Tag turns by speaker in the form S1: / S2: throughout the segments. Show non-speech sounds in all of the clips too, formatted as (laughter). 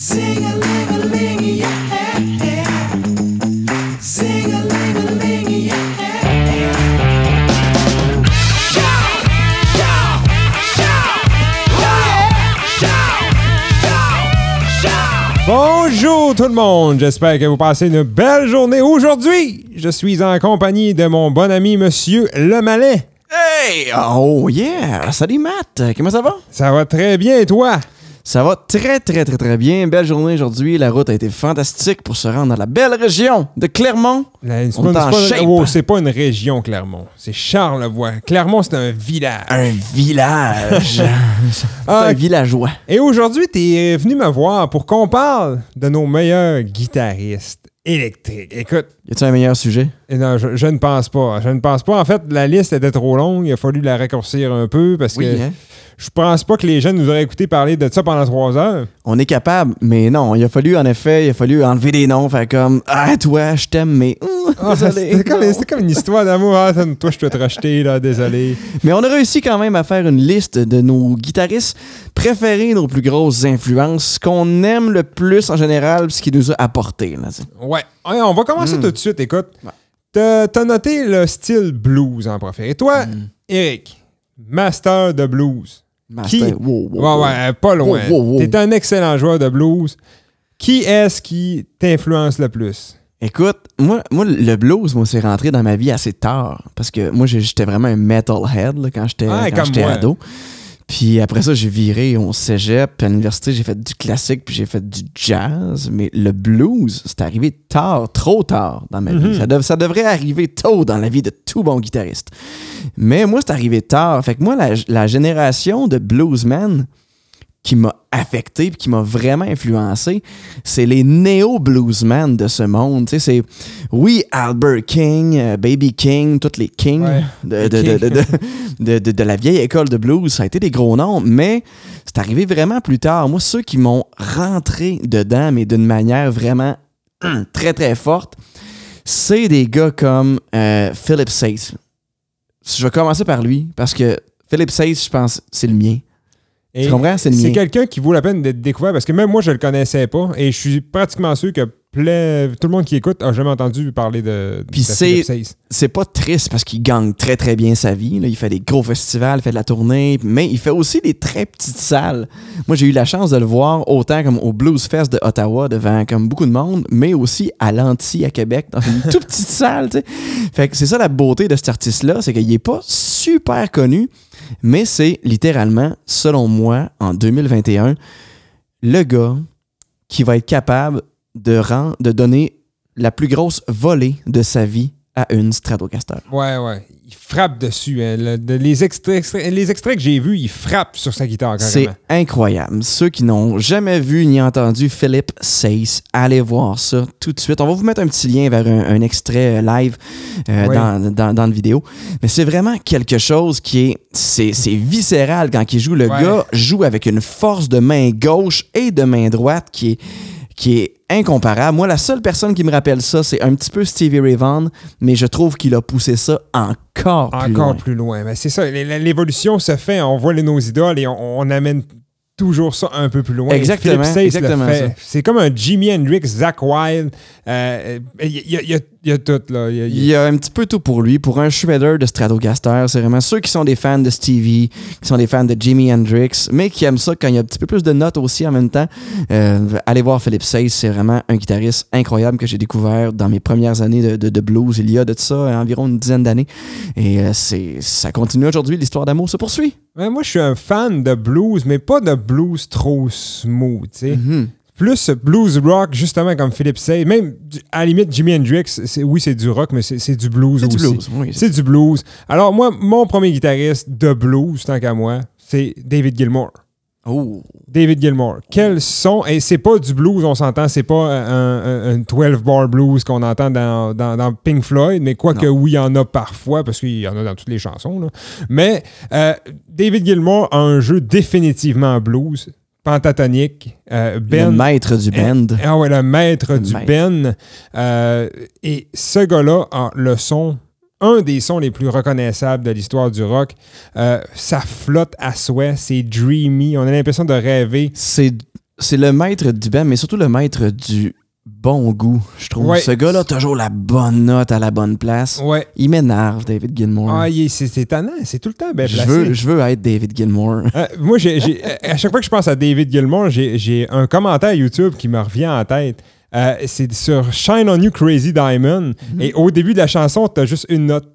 S1: Bonjour tout le monde, j'espère que vous passez une belle journée. Aujourd'hui, je suis en compagnie de mon bon ami Monsieur Le Malais.
S2: Hey! Oh yeah! Salut Matt! Comment ça va?
S1: Ça va très bien et toi?
S2: Ça va très très très très bien. Belle journée aujourd'hui. La route a été fantastique pour se rendre dans la belle région de Clermont.
S1: C'est pas-
S2: est en
S1: c'est pas-
S2: shape.
S1: oh, c'est pas une région, Clermont. C'est Charlevoix. Clermont, c'est un village.
S2: Un village. (laughs)
S1: Ah,
S2: un villageois.
S1: Et aujourd'hui, tu es venu me voir pour qu'on parle de nos meilleurs guitaristes électriques. Écoute,
S2: Y a-t-il un meilleur sujet?
S1: Et Non, je, je ne pense pas. Je ne pense pas. En fait, la liste était trop longue. Il a fallu la raccourcir un peu parce
S2: Oui,
S1: que
S2: hein?
S1: Je pense pas que les jeunes nous auraient écouté parler de ça pendant trois heures.
S2: On est capable, mais non, il a fallu, en effet, il a fallu enlever des noms, faire comme Ah, toi, je t'aime, mais. hum,
S1: Ah,
S2: désolé.
S1: C'était comme, une histoire d'amour. Ah, toi, je dois te racheter, là, désolé.
S2: Mais on a réussi quand même à faire une liste de nos guitaristes préférés, nos plus grosses influences, ce qu'on aime le plus en général, ce qu'il nous a apporté. Là.
S1: Ouais. Ouais, on va commencer
S2: Hmm.
S1: tout de suite. Écoute,
S2: Ouais.
S1: t'as, t'as noté le style blues en préféré. Toi,
S2: Hmm.
S1: Eric, master de blues.
S2: Master,
S1: Qui-
S2: wow, wow,
S1: Ouais, ouais, pas loin.
S2: Wow.
S1: T'es un excellent joueur de blues. Qui est-ce qui t'influence le plus?
S2: Écoute, moi, moi, le blues, moi, c'est rentré dans ma vie assez tard. Parce que moi, j'étais vraiment un metalhead là, quand j'étais
S1: Ah,
S2: ado. Puis après ça, j'ai viré au cégep. Puis à l'université, j'ai fait du classique, puis j'ai fait du jazz. Mais le blues, c'est arrivé tard, trop tard dans ma
S1: Mhm.
S2: vie. Ça, dev- ça devrait arriver tôt dans la vie de tout bon guitariste. Mais moi, c'est arrivé tard. Fait que moi, la, la génération de bluesmen qui m'a affecté puis qui m'a vraiment influencé, c'est les néo-bluesmen de ce monde. C'est, oui, Albert King, euh, Baby King, tous les Kings
S1: Ouais,
S2: de, de, la vieille école de blues. Ça a été des gros noms, mais c'est arrivé vraiment plus tard. Moi, ceux qui m'ont rentré dedans, mais d'une manière vraiment (clears throat) très, très forte, c'est des gars comme euh, Philip Sayce. Je vais commencer par lui, parce que Philip Sayce, je pense, c'est le mien.
S1: Et?
S2: C'est
S1: quelqu'un qui vaut la peine d'être découvert parce que même moi, je le connaissais pas et je suis pratiquement sûr que plein- tout le monde qui écoute a jamais entendu parler de,
S2: Puis
S1: de
S2: c'est- c'est pas triste parce qu'il gagne très très bien sa vie. là. Il fait des gros festivals, il fait de la tournée, mais il fait aussi des très petites salles. Moi, j'ai eu la chance de le voir autant comme au Blues Fest de Ottawa devant comme beaucoup de monde, mais aussi à l'Anti à Québec dans une (laughs) toute petite salle. tu sais. Fait que c'est ça la beauté de cet artiste-là, c'est qu'il est pas super connu, mais c'est littéralement, selon moi, en 2021, le gars qui va être capable de, de donner la plus grosse volée de sa vie à une Stratocaster.
S1: Ouais, ouais. Il frappe dessus. hein. Le- de- les, extraits, extraits- les extraits que j'ai vus, il frappe sur sa guitare
S2: C'est incroyable. Ceux qui n'ont jamais vu ni entendu Philip Sayce, allez voir ça tout de suite. On va vous mettre un petit lien vers un, un extrait euh, live euh, dans, dans, dans la vidéo. Mais c'est vraiment quelque chose qui est... C'est c'est viscéral quand il joue. Le
S1: Ouais.
S2: gars joue avec une force de main gauche et de main droite qui est qui est incomparable. Moi, la seule personne qui me rappelle ça, c'est un petit peu Stevie Ray Vaughan, mais je trouve qu'il a poussé ça encore plus
S1: Encore
S2: loin.
S1: plus loin. Mais c'est ça, l'é- l'évolution se fait. On voit les, nos idoles et on, on amène toujours ça un peu plus loin.
S2: Exactement, exactement.
S1: C'est comme un Jimi Hendrix, Zach Wilde. euh, y, il y a- il y a tout, là. Il y a- il y
S2: un petit peu tout pour lui. Pour un shredder de Stratocaster, c'est vraiment ceux qui sont des fans de Stevie, qui sont des fans de Jimi Hendrix, mais qui aiment ça quand il y a un petit peu plus de notes aussi en même temps. Euh, allez voir Philip Sayce, c'est vraiment un guitariste incroyable que j'ai découvert dans mes premières années de, de- de blues. Il y a de ça euh, environ une dizaine d'années. Et euh, c'est, ça continue aujourd'hui. L'histoire d'amour se poursuit.
S1: Ouais, moi, je suis un fan de blues, mais pas de blues trop smooth, tu sais.
S2: Mhm.
S1: Plus blues rock, justement, comme Philip Say. Même, à la limite, Jimi Hendrix, oui, c'est du rock, mais c'est du blues
S2: C'est du
S1: aussi.
S2: blues. Oui.
S1: C'est du blues. Alors, moi, mon premier guitariste de blues, tant qu'à moi, c'est David Gilmour.
S2: Oh.
S1: David Gilmour. Quel son, et c'est pas du blues, on s'entend, c'est pas un, un- un 12-bar blues qu'on entend dans, dans- dans Pink Floyd, mais quoique oui, il y en a parfois, parce qu'il y en a dans toutes les chansons. là. Mais euh, David Gilmour a un jeu définitivement blues, pentatonique. euh, ben,
S2: le maître du band.
S1: ah ouais, le maître
S2: Le
S1: du
S2: maître.
S1: Ben. Euh, et ce gars-là a le son, un des sons les plus reconnaissables de l'histoire du rock. Euh, ça flotte à souhait, c'est dreamy, on a l'impression de rêver.
S2: C'est c'est le maître du band, mais surtout le maître du bon goût, je trouve.
S1: Ouais.
S2: Ce gars-là toujours la bonne note à la bonne place.
S1: Ouais.
S2: Il m'énerve, David Gilmour.
S1: Ah, c'est étonnant. C'est tout le temps bien
S2: je, veux, je veux être David Gilmour.
S1: Euh, moi, j'ai- (laughs) à chaque fois que je pense à David Gilmour, j'ai, un commentaire YouTube qui me revient en tête. Euh, c'est sur Shine on You Crazy Diamond.
S2: Mhm.
S1: Et au début de la chanson, tu as juste une note.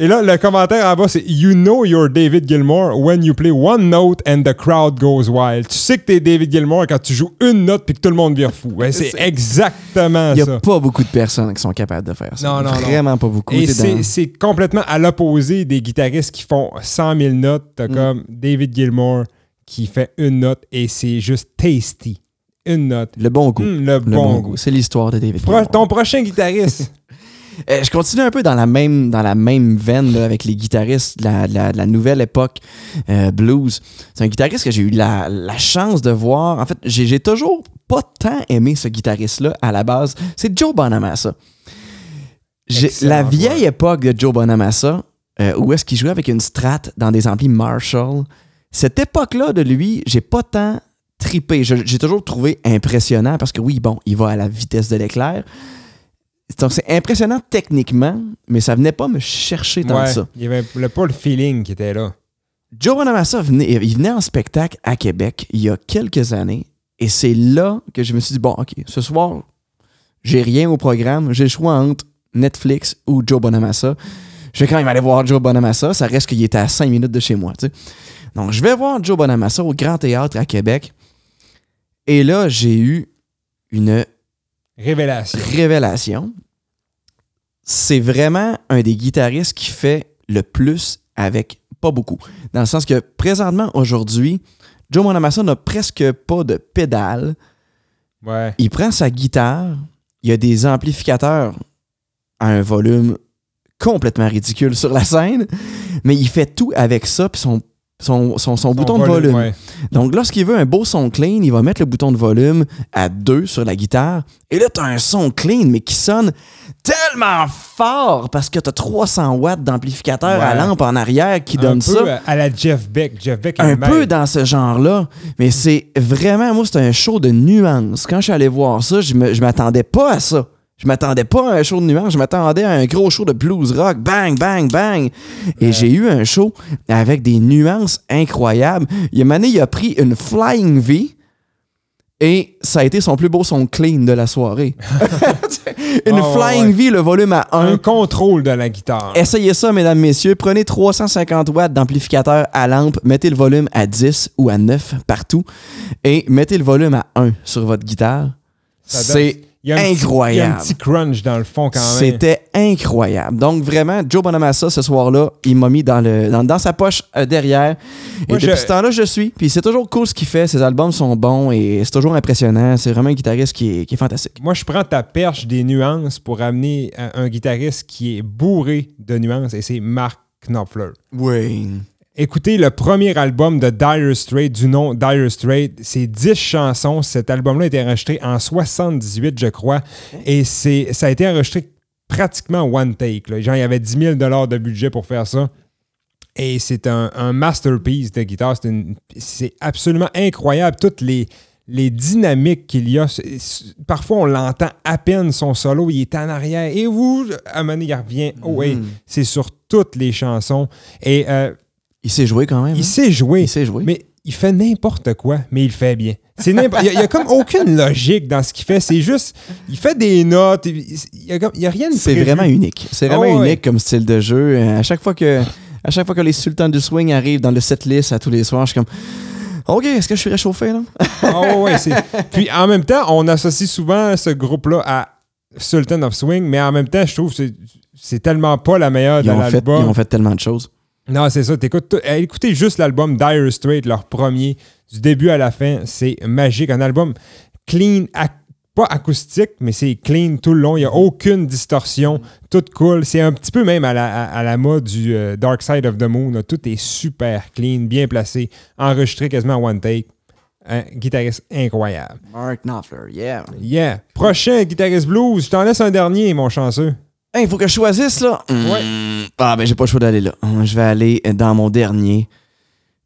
S1: Et là, le commentaire en bas, c'est You know you're David Gilmour when you play one note and the crowd goes wild. Tu sais que t'es David Gilmour quand tu joues une note puis que tout le monde vire fou. Ouais, c'est exactement
S2: Il n'y a
S1: ça.
S2: pas beaucoup de personnes qui sont capables de faire ça.
S1: Non, non, non.
S2: Vraiment pas beaucoup.
S1: Et c'est,
S2: dans-
S1: complètement à l'opposé des guitaristes qui font 100 000 notes. T'as
S2: Mm.
S1: comme David Gilmour qui fait une note et c'est juste tasty. Une note.
S2: Le bon goût.
S1: Hum, le,
S2: Le
S1: bon, goût.
S2: C'est l'histoire de David
S1: Pro-
S2: Gilmour.
S1: ton prochain guitariste. (laughs)
S2: Euh, je continue un peu dans la même, dans la même veine là, avec les guitaristes de la, de la- de la nouvelle époque euh, blues. C'est un guitariste que j'ai eu la, la chance de voir. En fait, j'ai toujours pas tant aimé ce guitariste-là à la base. C'est Joe Bonamassa. La vieille époque de Joe Bonamassa, euh, où est-ce qu'il jouait avec une strat dans des amplis Marshall, cette époque-là de lui, j'ai pas tant tripé. J'ai toujours trouvé impressionnant parce que oui, bon, il va à la vitesse de l'éclair. Donc, c'est impressionnant techniquement, mais ça venait pas me chercher tant
S1: Ouais,
S2: que ça.
S1: Il y avait le- pas le feeling qui était là.
S2: Joe Bonamassa venait, il venait en spectacle à Québec il y a quelques années et c'est là que je me suis dit bon, OK, ce soir, j'ai rien au programme, j'ai le choix entre Netflix ou Joe Bonamassa. Je vais quand même aller voir Joe Bonamassa, ça reste qu'il était à 5 minutes de chez moi, tu sais. Donc, je vais voir Joe Bonamassa au Grand Théâtre à Québec et là, j'ai eu une
S1: Révélation.
S2: révélation. C'est vraiment un des guitaristes qui fait le plus avec pas beaucoup. Dans le sens que présentement, aujourd'hui, Joe Bonamassa n'a presque pas de pédale.
S1: Ouais.
S2: Il prend sa guitare, il y a des amplificateurs à un volume complètement ridicule sur la scène, mais il fait tout avec ça, puis son, son, son, bouton de volume.
S1: ouais.
S2: Donc, lorsqu'il veut un beau son clean, il va mettre le bouton de volume à 2 sur la guitare. Et là, tu as un son clean, mais qui sonne tellement fort parce que tu as 300 watts d'amplificateur à lampe en arrière qui
S1: Un
S2: donne
S1: peu
S2: ça.
S1: à la Jeff Beck. Jeff Beck
S2: Un peu dans ce genre-là. Mais c'est vraiment, moi, c'est un show de nuances. Quand je suis allé voir ça, je m'attendais pas à ça. Je m'attendais pas à un show de nuances, je m'attendais à un gros show de blues rock, bang, bang, bang. Et j'ai eu un show avec des nuances incroyables. Il y a année, il a pris une Flying V et ça a été son plus beau son clean de la soirée. (laughs) une
S1: ouais,
S2: Flying
S1: ouais.
S2: V, le volume à 1.
S1: Un contrôle de la guitare.
S2: Essayez ça, mesdames, messieurs. Prenez 350 watts d'amplificateur à lampe, mettez le volume à 10 ou à 9 partout et mettez le volume à 1 sur votre guitare.
S1: Ça donne-
S2: C'est
S1: Il y a un petit- Il y a
S2: incroyable.
S1: un petit crunch dans le fond quand même.
S2: C'était incroyable. Donc vraiment, Joe Bonamassa, ce soir-là, il m'a mis dans, le, dans, dans sa poche euh, derrière.
S1: Moi,
S2: et
S1: je-
S2: depuis ce temps-là, je suis. Puis c'est toujours cool ce qu'il fait. Ses albums sont bons et c'est toujours impressionnant. C'est vraiment un guitariste qui est, qui est fantastique.
S1: Moi, je prends ta perche des nuances pour amener un, un guitariste qui est bourré de nuances et c'est Mark Knopfler.
S2: Oui.
S1: Écoutez le premier album de Dire Straits, du nom Dire Straits. C'est 10 chansons. Cet album-là a été enregistré en 78, je crois. Et c'est, ça a été enregistré pratiquement one take. là. Genre, il y avait 10 000 de budget pour faire ça. Et c'est un, un masterpiece de guitare. C'est, une- c'est absolument incroyable. Toutes les, les dynamiques qu'il y a. Parfois, on l'entend à peine son solo. Il est en arrière. Et vous, à un moment donné, il revient. Oh.
S2: Mhm.
S1: C'est sur toutes les chansons. Et euh,
S2: Il sait jouer quand même.
S1: il
S2: hein?
S1: sait jouer.
S2: Il sait jouer.
S1: Mais il fait n'importe quoi, mais il le fait bien. C'est Il n'y a, comme aucune logique dans ce qu'il fait. C'est juste, il fait des notes. Il n'y a, a rien de
S2: C'est vraiment unique. C'est vraiment
S1: Oh, ouais.
S2: unique comme style de jeu. Euh, À chaque fois que, à chaque fois que les sultans du swing arrivent dans le setlist à tous les soirs, je suis comme. OK, est-ce que je suis réchauffé là? (laughs)
S1: Ouais, c'est- Puis en même temps, on associe souvent ce groupe-là à Sultan of Swing, mais en même temps, je trouve que c'est- tellement pas la meilleure
S2: Ils
S1: dans
S2: ont, fait, ils
S1: l'album.
S2: ont fait tellement de choses.
S1: Non, c'est ça. T'écoutes tout- eh, écoutez juste l'album Dire Straits, leur premier, du début à la fin. C'est magique. Un album clean, ac- pas acoustique, mais c'est clean tout le long. Il n'y a aucune distorsion. Tout cool. C'est un petit peu même à la, à, à la mode du euh, Dark Side of the Moon. Tout est super clean, bien placé, enregistré quasiment en one take. Un guitariste incroyable.
S2: Mark Knopfler, yeah.
S1: Yeah. Prochain guitariste blues. Je t'en laisse un dernier, mon chanceux.
S2: Hey, il faut que je choisisse là.
S1: Ouais.
S2: Hmm, Ah, ben j'ai pas le choix d'aller là. Hum, Je vais aller dans mon dernier.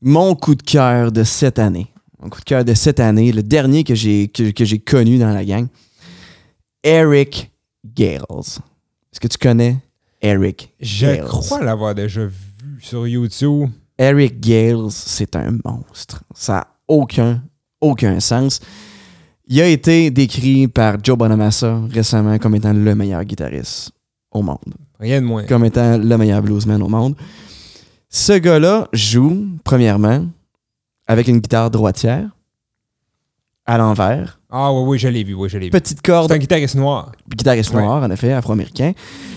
S2: Mon coup de cœur de cette année. mon coup de cœur de cette année, le dernier que j'ai que, que j'ai connu dans la gang. Eric Gales. Est-ce que tu connais Eric
S1: Je
S2: Gales?
S1: crois l'avoir déjà vu sur YouTube.
S2: Eric Gales, c'est un monstre. Ça n'a aucun, aucun sens. Il a été décrit par Joe Bonamassa récemment comme étant le meilleur guitariste au monde,
S1: Rien de moins.
S2: comme étant le meilleur bluesman au monde. Ce gars-là joue, premièrement, avec une guitare droitière, à l'envers,
S1: Ah oui, oui, je l'ai vu, oui, je l'ai vu.
S2: petite corde
S1: C'est un guitariste noir.
S2: guitariste
S1: Ouais.
S2: noir, en effet, afro-américain.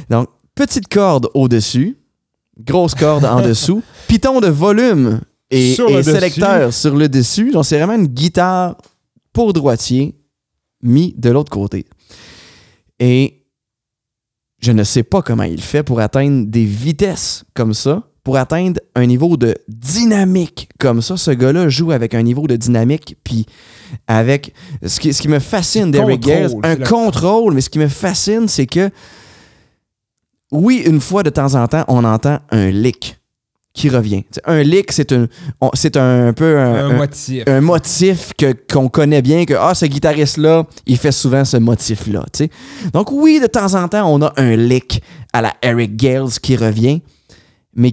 S2: Donc, petite corde au-dessus, grosse corde en (laughs) dessous, piton de volume et,
S1: Sur dessus.
S2: sélecteur sur le dessus. Donc, c'est vraiment une guitare pour droitier mis de l'autre côté. Et je ne sais pas comment il fait pour atteindre des vitesses comme ça, pour atteindre un niveau de dynamique comme ça. Ce gars-là joue avec un niveau de dynamique, puis avec... Ce qui, ce qui me fascine d'Eric Gales, un
S1: le-
S2: contrôle, mais ce qui me fascine, c'est que, oui, une fois de temps en temps, on entend un lick qui revient. Un lick, c'est un, on- c'est un, peu un,
S1: Un
S2: un-
S1: motif.
S2: un motif que, qu'on connaît bien, que ah, ce guitariste-là, il fait souvent ce motif-là. Donc oui, de temps en temps, on a un lick à la Eric Gales qui revient, mais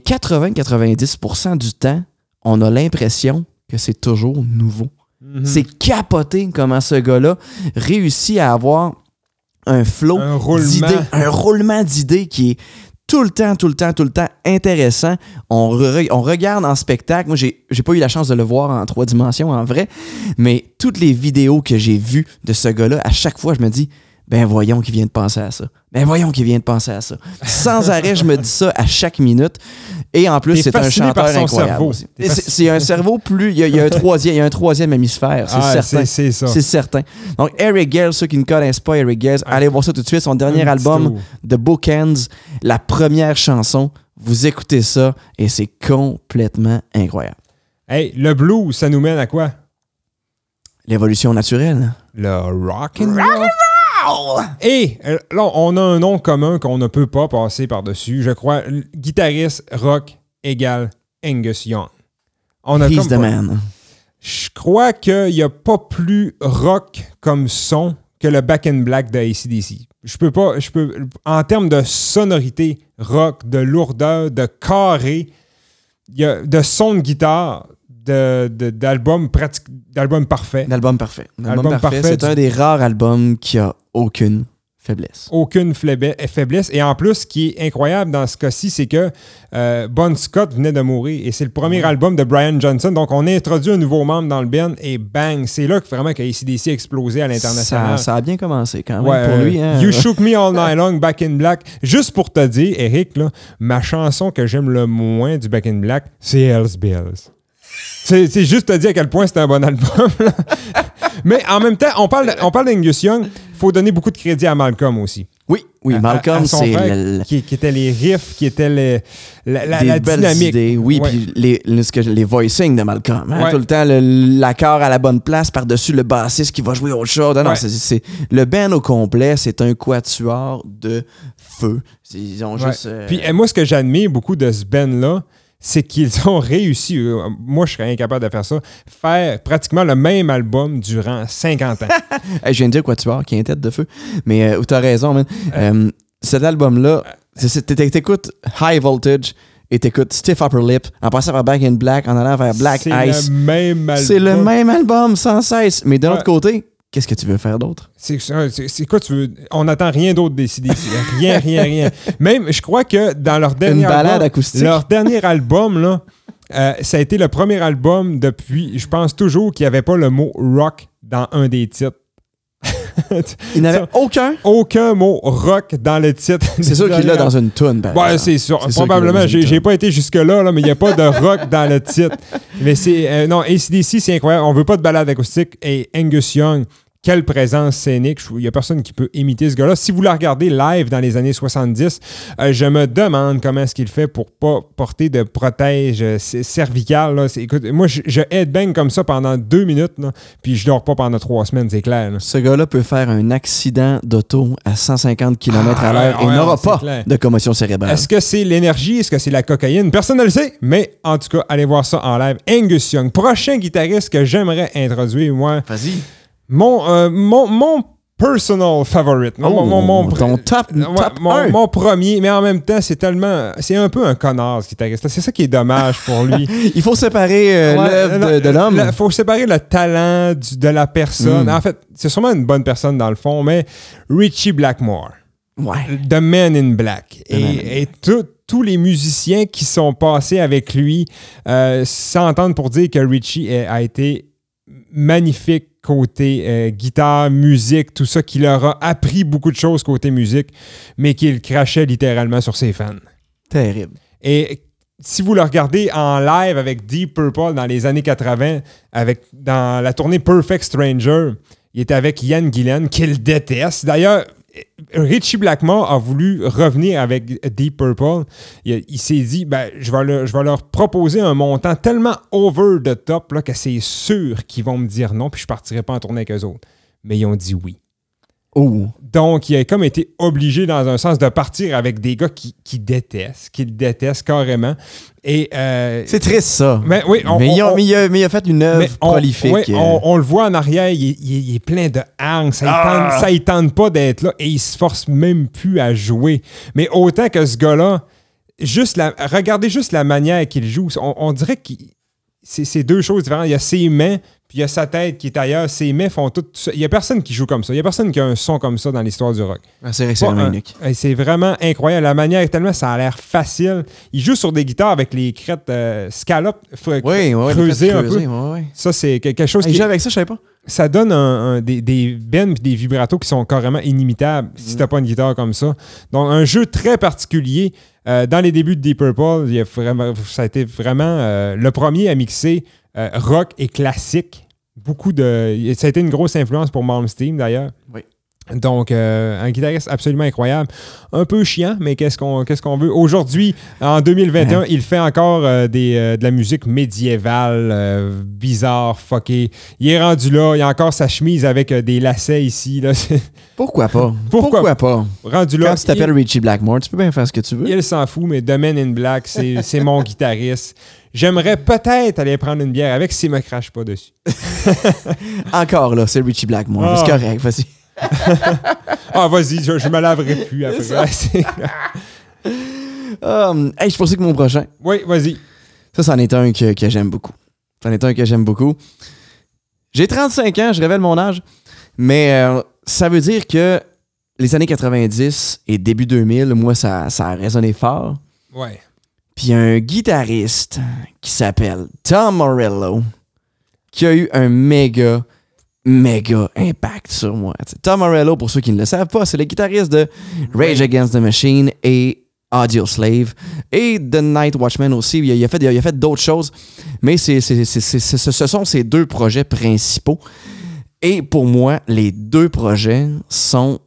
S2: 80-90% du temps, on a l'impression que c'est toujours nouveau.
S1: Mhm.
S2: C'est capoté comment ce gars-là réussit à avoir un flow
S1: Un roulement.
S2: d'idées, un roulement d'idées qui est tout le temps, tout le temps, tout le temps intéressant. On, re- on regarde en spectacle. Moi, j'ai j'ai pas eu la chance de le voir en trois dimensions en vrai, mais toutes les vidéos que j'ai vues de ce gars-là, à chaque fois, je me dis, ben voyons qu'il vient de penser à ça. Ben voyons qu'il vient de penser à ça. Sans arrêt, je me dis ça à chaque minute. Et en plus, c'est un chanteur incroyable. C'est un cerveau plus. Il y a, il y a un (laughs) troisième, il y a un troisième hémisphère, c'est
S1: Ah,
S2: certain.
S1: c'est, c'est ça.
S2: C'est certain. Donc, Eric Gale, ceux qui ne connaissent pas Eric Gale, allez voir ça tout de suite. Son dernier album. The Bookends, la première chanson. Vous écoutez ça et c'est complètement incroyable.
S1: Hey, le blues, ça nous mène à quoi?
S2: L'évolution naturelle.
S1: Le rock and roll. Et euh, là, on a un nom commun qu'on ne peut pas passer par-dessus. Je crois, guitariste rock égale Angus Young. On a
S2: He's
S1: comme
S2: the
S1: pas-
S2: man.
S1: Je crois qu'il n'y a pas plus rock comme son que le Back in Black de ACDC. Je peux pas, je peux, en termes de sonorité rock, de lourdeur, de carré, il y a de son de guitare, d'album pratique, d'album parfait.
S2: L'album parfait. L'album
S1: Album
S2: parfait.
S1: parfait
S2: C'est
S1: du-
S2: un des rares albums qui a aucune faiblesse.
S1: aucune faiblesse. Et en plus, ce qui est incroyable dans ce cas-ci, c'est que euh, Bon Scott venait de mourir et c'est le premier album de Brian Johnson. Donc, on a introduit un nouveau membre dans le band et bang, c'est là que vraiment que ACDC a explosé à l'international.
S2: Ça, ça a bien commencé quand même
S1: Ouais,
S2: pour
S1: euh,
S2: lui. hein.
S1: You (laughs) Shook Me All Night Long, Back in Black. Juste pour te dire, Eric, là, ma chanson que j'aime le moins du Back in Black, c'est Hells Bells. C'est juste te dire à quel point c'est un bon album. là. (laughs) Mais en même temps, on parle, on parle d'Angus Young. Il faut donner beaucoup de crédit à Malcolm aussi.
S2: Oui, oui,
S1: À- à-
S2: Malcolm,
S1: à son
S2: c'est le-
S1: qui, qui étaient les riffs, qui étaient les- la, la-
S2: des
S1: la
S2: belles
S1: dynamique.
S2: idées. Oui, puis les, les voicings de Malcolm. hein,
S1: Ouais.
S2: Tout le temps, le- l'accord à la bonne place, par-dessus le bassiste qui va jouer autre chose. Non,
S1: Ouais.
S2: c'est- c'est- le band au complet, c'est un quatuor de feu. Ils ont
S1: Ouais.
S2: juste... euh,
S1: Puis moi, ce que j'admire beaucoup de ce band-là, c'est qu'ils ont (laughs) réussi, euh, moi je serais incapable de faire ça, faire pratiquement le même album durant 50 ans. (laughs)
S2: je viens de dire quatuor, qui est une tête de feu. Mais euh, t'as raison, man. Euh, cet album-là, c'est- c'est- t'é- t'écoutes High Voltage et t'écoutes Stiff Upper Lip en passant par Back in Black, en allant vers Black
S1: c'est
S2: Ice.
S1: le même album.
S2: C'est le même album sans cesse. Mais de l'autre
S1: Ouais.
S2: côté, qu'est-ce que tu veux faire d'autre?
S1: C'est quoi tu veux? On n'attend rien d'autre des CDC. Rien, rien, (laughs) rien. Même, je crois que dans leur dernier
S2: Une balade
S1: album,
S2: acoustique.
S1: leur dernier album, là, euh, ça a été le premier album depuis, je pense toujours qu'il n'y avait pas le mot rock dans un des titres.
S2: Il n'avait aucun?
S1: Aucun mot rock dans le titre.
S2: C'est sûr qu'il l'a dans une toune.
S1: Ouais, c'est sûr. Probablement. J'ai pas été jusque-là, là, mais il n'y a pas de rock dans le titre. Mais c'est. euh, non, ACDC, c'est incroyable. On veut pas de balade acoustique. Et Angus Young, quelle présence scénique. Il n'y a personne qui peut imiter ce gars-là. Si vous le regardez live dans les années 70, euh, je me demande comment est-ce qu'il fait pour pas porter de protège euh, c- cervical. là. Écoute, moi, je, je headbang comme ça pendant deux minutes, là, puis je dors pas pendant trois semaines, c'est clair. là.
S2: Ce gars-là peut faire un accident d'auto à 150 km à
S1: Ah,
S2: l'heure
S1: ouais,
S2: et
S1: ouais,
S2: n'aura pas
S1: clair.
S2: de commotion cérébrale.
S1: Est-ce que c'est l'énergie? Est-ce que c'est la cocaïne? Personne ne le sait, mais en tout cas, allez voir ça en live. Angus Young, prochain guitariste que j'aimerais introduire, moi.
S2: Vas-y.
S1: Mon, euh, mon, mon personal favorite. Mon,
S2: Oh,
S1: mon- mon-
S2: ton top,
S1: Ouais,
S2: top
S1: mon,
S2: 1.
S1: mon premier, mais en même temps, c'est tellement. C'est un peu un connard, ce guitariste. C'est ça qui est dommage pour lui. (laughs)
S2: Il faut séparer euh,
S1: Ouais,
S2: l'œuvre de, l'homme.
S1: Il faut séparer le talent du- de la personne.
S2: Mm.
S1: En fait, c'est sûrement une bonne personne dans le fond, mais Richie Blackmore.
S2: Ouais.
S1: The Man in Black.
S2: The
S1: Et, tous les musiciens qui sont passés avec lui euh, s'entendent pour dire que Richie a été magnifique côté euh, guitare, musique, tout ça, qui leur a appris beaucoup de choses côté musique, mais qu'il crachait littéralement sur ses fans.
S2: Terrible.
S1: Et si vous le regardez en live avec Deep Purple dans les années 80, avec, dans la tournée Perfect Stranger, il était avec Ian Gillan, qu'il déteste. D'ailleurs, Richie Blackmore a voulu revenir avec Deep Purple. Il, s'est dit, ben, je, vais leur, je vais leur proposer un montant tellement over the top là, que c'est sûr qu'ils vont me dire non, puis je partirai pas en tournée avec eux autres. Mais ils ont dit oui.
S2: Oh.
S1: Donc, il a comme été obligé, dans un sens, de partir avec des gars qui, qui détestent, qui le détestent carrément. Et. euh,
S2: C'est triste, ça.
S1: mais oui, on,
S2: mais, il
S1: on-
S2: a, mais il a- mais il a fait une œuvre prolifique. euh.
S1: on, le voit en arrière, il est, il plein de hargne. Ça ne
S2: Ah!
S1: tente, y tente pas d'être là et il se force même plus à jouer. Mais autant que ce gars-là, juste la, regardez juste la manière qu'il joue. On, dirait que c'est deux choses différentes. Il y a ses mains, puis il y a sa tête qui est ailleurs. Ses mains font tout ça. Il n'y a personne qui joue comme ça. Il n'y a personne qui a un son comme ça dans l'histoire du rock.
S2: Ah, c'est
S1: un-
S2: unique.
S1: C'est vraiment incroyable. La manière, tellement ça a l'air facile. Il joue sur des guitares avec les crêtes euh, scallop f-
S2: Oui,
S1: creusées un peu.
S2: Ouais, ouais.
S1: Ça, c'est quelque chose
S2: Hey,
S1: qui.
S2: j'ai avec ça, je savais pas.
S1: Ça donne un- un- des, des bends et des vibratos qui sont carrément inimitables si t'as pas une guitare comme ça. Donc, un jeu très particulier. Euh, dans les débuts de Deep Purple, il a vraiment, ça a été vraiment euh, le premier à mixer rock et classique. Beaucoup de. Ça a été une grosse influence pour Malmsteen d'ailleurs. Donc, euh, un guitariste absolument incroyable. Un peu chiant, mais qu'est-ce qu'on qu'est-ce qu'on veut? Aujourd'hui, en 2021, il fait encore euh, des, euh, de la musique médiévale, bizarre, fucké. Il est rendu là, il a encore sa chemise avec des lacets ici. Là. (laughs)
S2: Pourquoi pas?
S1: Pourquoi
S2: pas?
S1: rendu là.
S2: Quand tu t'appelles
S1: il,
S2: Richie Blackmore, tu peux bien faire ce que tu veux.
S1: il s'en fout, mais The Man in Black, c'est mon guitariste. J'aimerais peut-être aller prendre une bière avec s'il me crache pas dessus. (laughs)
S2: Encore là, c'est Richie Blackmore.
S1: Ah.
S2: C'est correct, vas-y. (laughs)
S1: Ah, vas-y, je, je me laverai plus après. (laughs)
S2: Um, hey, je pensais que mon prochain.
S1: oui, vas-y.
S2: Ça, c'en est un que, que j'aime beaucoup. C'en est un que j'aime beaucoup. J'ai 35 ans, je révèle mon âge, mais euh, ça veut dire que les années 90 et début 2000, moi, ça, ça a résonné fort.
S1: Ouais.
S2: Puis un guitariste qui s'appelle Tom Morello qui a eu un méga, méga impact sur moi. T'sais, Tom Morello, pour ceux qui ne le savent pas, c'est le guitariste de Rage Against the Machine et Audio Slave et The Night Watchman aussi. Il a, il a fait, il a fait d'autres choses, mais c'est, ce sont ses deux projets principaux. Et pour moi, les deux projets sont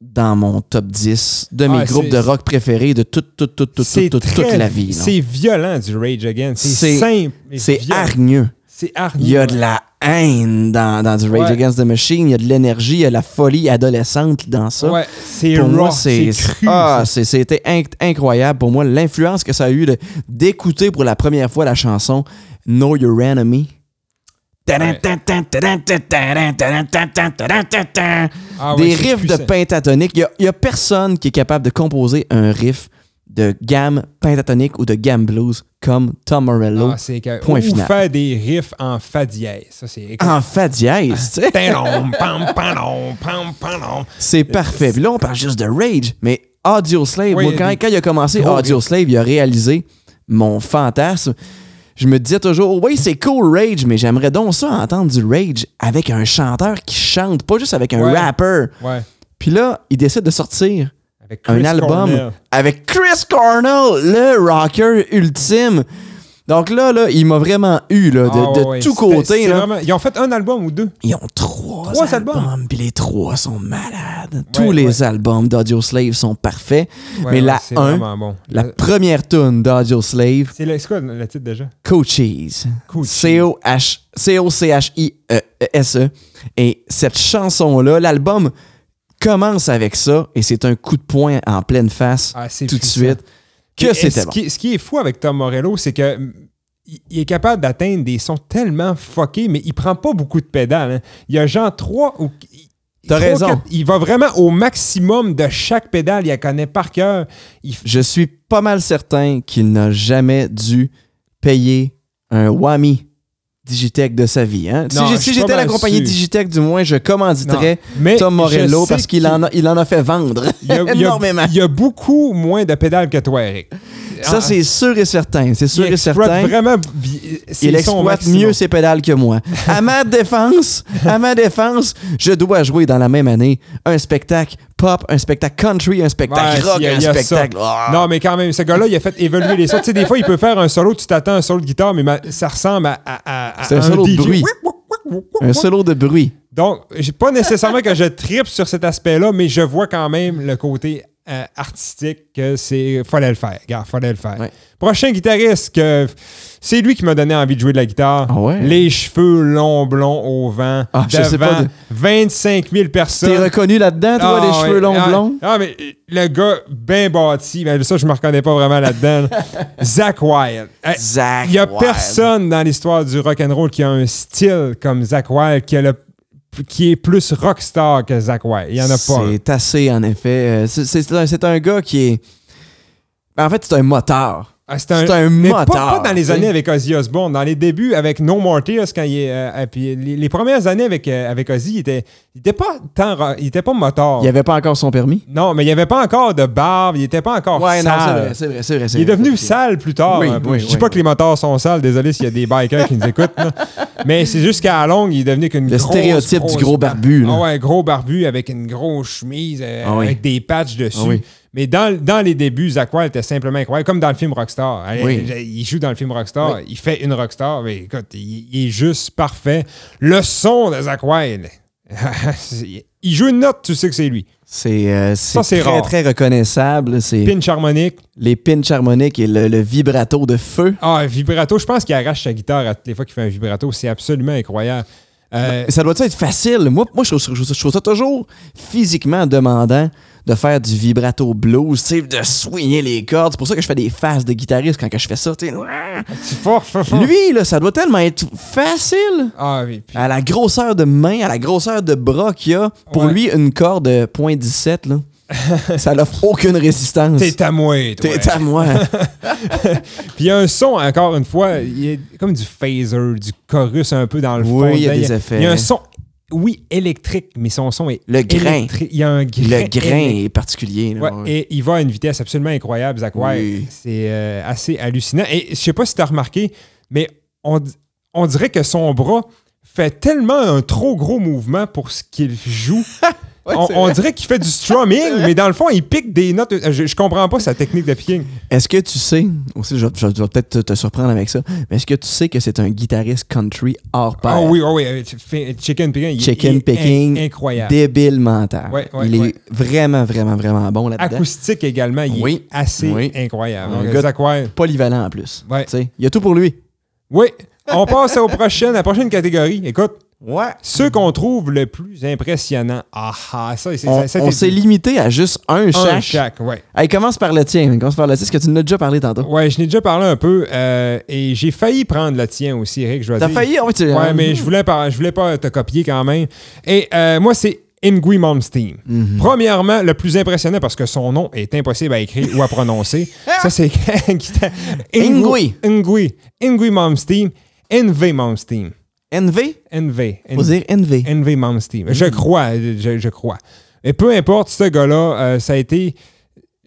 S2: dans mon top 10 de mes
S1: Ah,
S2: groupes de rock préférés de toute, toute, toute, toute, toute, toute, toute la vie.
S1: C'est violent du Rage Against. C'est simple.
S2: C'est hargneux.
S1: C'est hargneux.
S2: Il y a de la haine dans, dans du Rage
S1: Ouais.
S2: Against the Machine. Il y a de l'énergie, il y a de la folie adolescente dans ça.
S1: Ouais, c'est
S2: pour
S1: raw,
S2: moi, c'est ah, c'était inc- incroyable pour moi l'influence que ça a eu d'écouter pour la première fois la chanson Know Your Enemy.
S1: Ah ouais,
S2: Des riffs de pentatonique. Il n'y a, personne qui est capable de composer un riff de gamme pentatonique ou de gamme blues comme Tom Morello
S1: Ah, c'est que-
S2: Point
S1: ou
S2: final.
S1: faire des riffs en fa dièse. Ça, c'est
S2: en fa dièse. tu sais. C'est parfait. Puis là, on parle juste de Rage, mais Audio Slave,
S1: Oui,
S2: moi, quand, il a commencé Audio. Slave, il a réalisé mon fantasme. Je me disais toujours, oui, c'est cool Rage, mais j'aimerais donc ça entendre du Rage avec un chanteur qui chante, pas juste avec un
S1: Ouais.
S2: rapper.
S1: Ouais.
S2: Puis là, il décide de sortir un album
S1: Cornell.
S2: avec Chris Cornell, le rocker ultime. Donc là, là, il m'a vraiment eu là, de,
S1: Ah,
S2: de
S1: ouais,
S2: tous côtés.
S1: c'est
S2: là.
S1: vraiment- Ils ont fait un album ou deux?
S2: Ils ont trois,
S1: Trois
S2: albums,
S1: albums?
S2: puis les trois sont malades. Tous
S1: Ouais,
S2: les albums d'Audio Slave sont parfaits. Mais la
S1: c'est
S2: 1,
S1: vraiment bon.
S2: la
S1: Le-
S2: première tune d'Audio Slave,
S1: C'est le- quoi le titre déjà?
S2: Coaches.
S1: Coaches.
S2: C-O-H- C-O-C-H-I-E-S-E. E Et cette chanson-là, l'album commence avec ça et c'est un coup de poing en pleine face
S1: Ah,
S2: tout de suite. Que c'était
S1: ce
S2: bon.
S1: qui, ce qui est fou avec Tom Morello, c'est que mm, il- est capable d'atteindre des sons tellement fuckés, mais il prend pas beaucoup de pédales. hein. Il y a genre trois ou.
S2: T'as raison.
S1: quatre- il va vraiment au maximum de chaque pédale. Il la connaît par cœur. Il,
S2: Je suis pas mal certain qu'il n'a jamais dû payer un Whammy Digitech de sa vie. hein?
S1: Non,
S2: si j'étais la compagnie. Digitech, du moins, je commanditerais
S1: mais
S2: Tom Morello parce qu'il en, a- il en a fait vendre
S1: il (laughs) a-
S2: énormément.
S1: il y a beaucoup moins de pédales que toi, Eric.
S2: Ça,
S1: Ah,
S2: c'est sûr et certain. C'est sûr
S1: il
S2: et certain.
S1: vraiment
S2: Il exploite mieux ses pédales que moi. (laughs) À ma défense, à ma défense, je dois jouer dans la même année un spectacle pop, un spectacle country, un spectacle
S1: Ouais,
S2: rock,
S1: il y a-
S2: un
S1: il y a
S2: spectacle. Ah!
S1: Non, mais quand même, ce gars-là, il a fait évoluer les sons. Tu sais, des fois, il peut faire un solo, tu t'attends un solo de guitare, mais ma- ça ressemble à, à- à- à
S2: C'est un solo de bruit. Un solo de bruit.
S1: Donc, pas nécessairement que je tripe sur cet aspect-là, mais je vois quand même le côté euh, artistique que c'est. Fallait le faire. Regarde, fallait le faire.
S2: Ouais.
S1: Prochain guitariste, que c'est lui qui m'a donné envie de jouer de la guitare.
S2: Ah ouais?
S1: Les cheveux longs, blonds au vent.
S2: Ah, je sais pas de-
S1: 25 000 personnes.
S2: T'es reconnu là-dedans, toi,
S1: Ah,
S2: les cheveux longs blonds?
S1: Ah, mais le gars bien bâti, mais ça, je me reconnais pas vraiment là-dedans. (laughs) Zach Wilde. Hey,
S2: Zach
S1: Il y a personne dans l'histoire du rock and roll qui a un style comme Zach Wilde, qui, a le- qui est plus rockstar que Zach Wilde. Il y en a pas.
S2: C'est assez, en effet. Euh, c'est- un, un gars qui est. En fait, c'est un moteur.
S1: Ah,
S2: c'est un
S1: mais
S2: moteur,
S1: Pas, pas dans les années avec Ozzy Osbourne. Dans les débuts avec No More Tears, quand il est, euh, euh, puis les, les premières années avec, euh, avec Ozzy, il était, il était pas tant, il était pas moteur.
S2: Il avait pas encore son permis?
S1: Non, mais il avait pas encore de barbe, il était pas encore
S2: Ouais, non, c'est
S1: sale.
S2: vrai, c'est vrai, c'est vrai.
S1: Il est devenu sale plus tard.
S2: Oui,
S1: un peu.
S2: oui,
S1: je dis
S2: oui,
S1: pas que les moteurs sont sales, désolé s'il y a des bikers qui nous écoutent. là. (laughs) Mais c'est juste qu'à la longue, il est devenu qu'une
S2: Le
S1: grosse,
S2: stéréotype
S1: grosse
S2: du gros barbu, là.
S1: Ah ouais, gros barbu avec une grosse chemise, euh,
S2: Ah
S1: avec des patchs dessus.
S2: Ah oui.
S1: Mais dans, dans les débuts, Zach Wilde était simplement incroyable, comme dans le film Rockstar.
S2: Oui.
S1: Il joue dans le film Rockstar, il fait une Rockstar, mais écoute, il, il est juste parfait. Le son de Zach Wilde, (laughs) il joue une note, tu sais que c'est lui.
S2: C'est euh, c'est
S1: Ça, c'est
S2: très,
S1: rare.
S2: très reconnaissable.
S1: Pinch harmonique,
S2: les pinch harmoniques et le, le vibrato de feu.
S1: Ah, vibrato. Je pense qu'il arrache sa guitare à toutes les fois qu'il fait un vibrato. C'est absolument incroyable. Euh,
S2: Ça doit être facile? Moi, moi je, trouve, je trouve- je trouve ça toujours physiquement demandant de faire du vibrato blues, de soigner les cordes. C'est pour ça que je fais des faces de guitariste quand que je fais ça. tu sais.
S1: c'est fort, fort, fort.
S2: Lui, là, ça doit tellement être facile.
S1: Ah oui. puis-
S2: À la grosseur de main, à la grosseur de bras qu'il y a, pour
S1: Ouais.
S2: lui, une corde de .17, là, (laughs) ça n'offre aucune résistance.
S1: T'es à moi, toi.
S2: T'es à moi. (laughs)
S1: Puis il y a un son, encore une fois, il y a comme du phaser, du chorus un peu dans le fond.
S2: Oui, il y a
S1: dedans.
S2: des effets.
S1: Il y a un son, oui, électrique, mais son son est
S2: Le grain.
S1: Il y a un grain.
S2: Le grain
S1: électrique.
S2: est particulier. là,
S1: Ouais,
S2: ouais.
S1: et il va à une vitesse absolument incroyable, Zach.
S2: Oui.
S1: C'est euh, assez hallucinant. Et je sais pas si tu as remarqué, mais on, on dirait que son bras fait tellement un trop gros mouvement pour ce qu'il joue. (laughs)
S2: Ouais,
S1: on, dirait qu'il fait du strumming, mais dans le fond, il pique des notes. Je, je comprends pas sa technique de picking.
S2: Est-ce que tu sais, aussi, je, je- je vais peut-être te, te surprendre avec ça, mais est-ce que tu sais que c'est un guitariste country hors pair?
S1: Ah oui, ah oui, euh, chicken picking. il-
S2: Chicken
S1: il
S2: picking,
S1: in- incroyable.
S2: Débile mental.
S1: Ouais, ouais,
S2: il
S1: ouais.
S2: est vraiment, vraiment, vraiment bon là-dedans.
S1: Acoustique également, il
S2: Oui.
S1: est assez
S2: Oui.
S1: incroyable.
S2: Un
S1: Donc,
S2: gars-. Polyvalent en plus.
S1: Ouais.
S2: Tu sais, Il y a tout pour lui.
S1: Oui, on passe au prochain, à la prochaine catégorie. Écoute,
S2: Ouais.
S1: ceux qu'on trouve le plus impressionnant. Ah ah, ça, c'est
S2: On,
S1: ça,
S2: s'est limité à juste un,
S1: un
S2: chaque.
S1: chaque. ouais.
S2: Hey, commence par le tien. Commence par le tien. Est-ce que tu en as déjà parlé tantôt?
S1: Ouais, je n'ai déjà parlé un peu euh, et j'ai failli prendre le tien aussi, Eric, je
S2: T'as
S1: dire.
S2: failli? Ouais, tu-
S1: Ouais, mais je voulais, pas, je voulais pas te copier quand même. Et euh, moi, c'est Ingui Malmsteen.
S2: Mhm.
S1: Premièrement, le plus impressionnant parce que son nom est impossible à écrire ou à prononcer. (laughs) ça, c'est (laughs)
S2: Ingui.
S1: Ingui. Ingui Malmsteen. N.V. Malmsteen.
S2: NV?
S1: N.V.
S2: Faut dire NV.
S1: N.V. Malmsteen. Je crois, je, je crois. Et peu importe, ce gars-là, euh, ça a été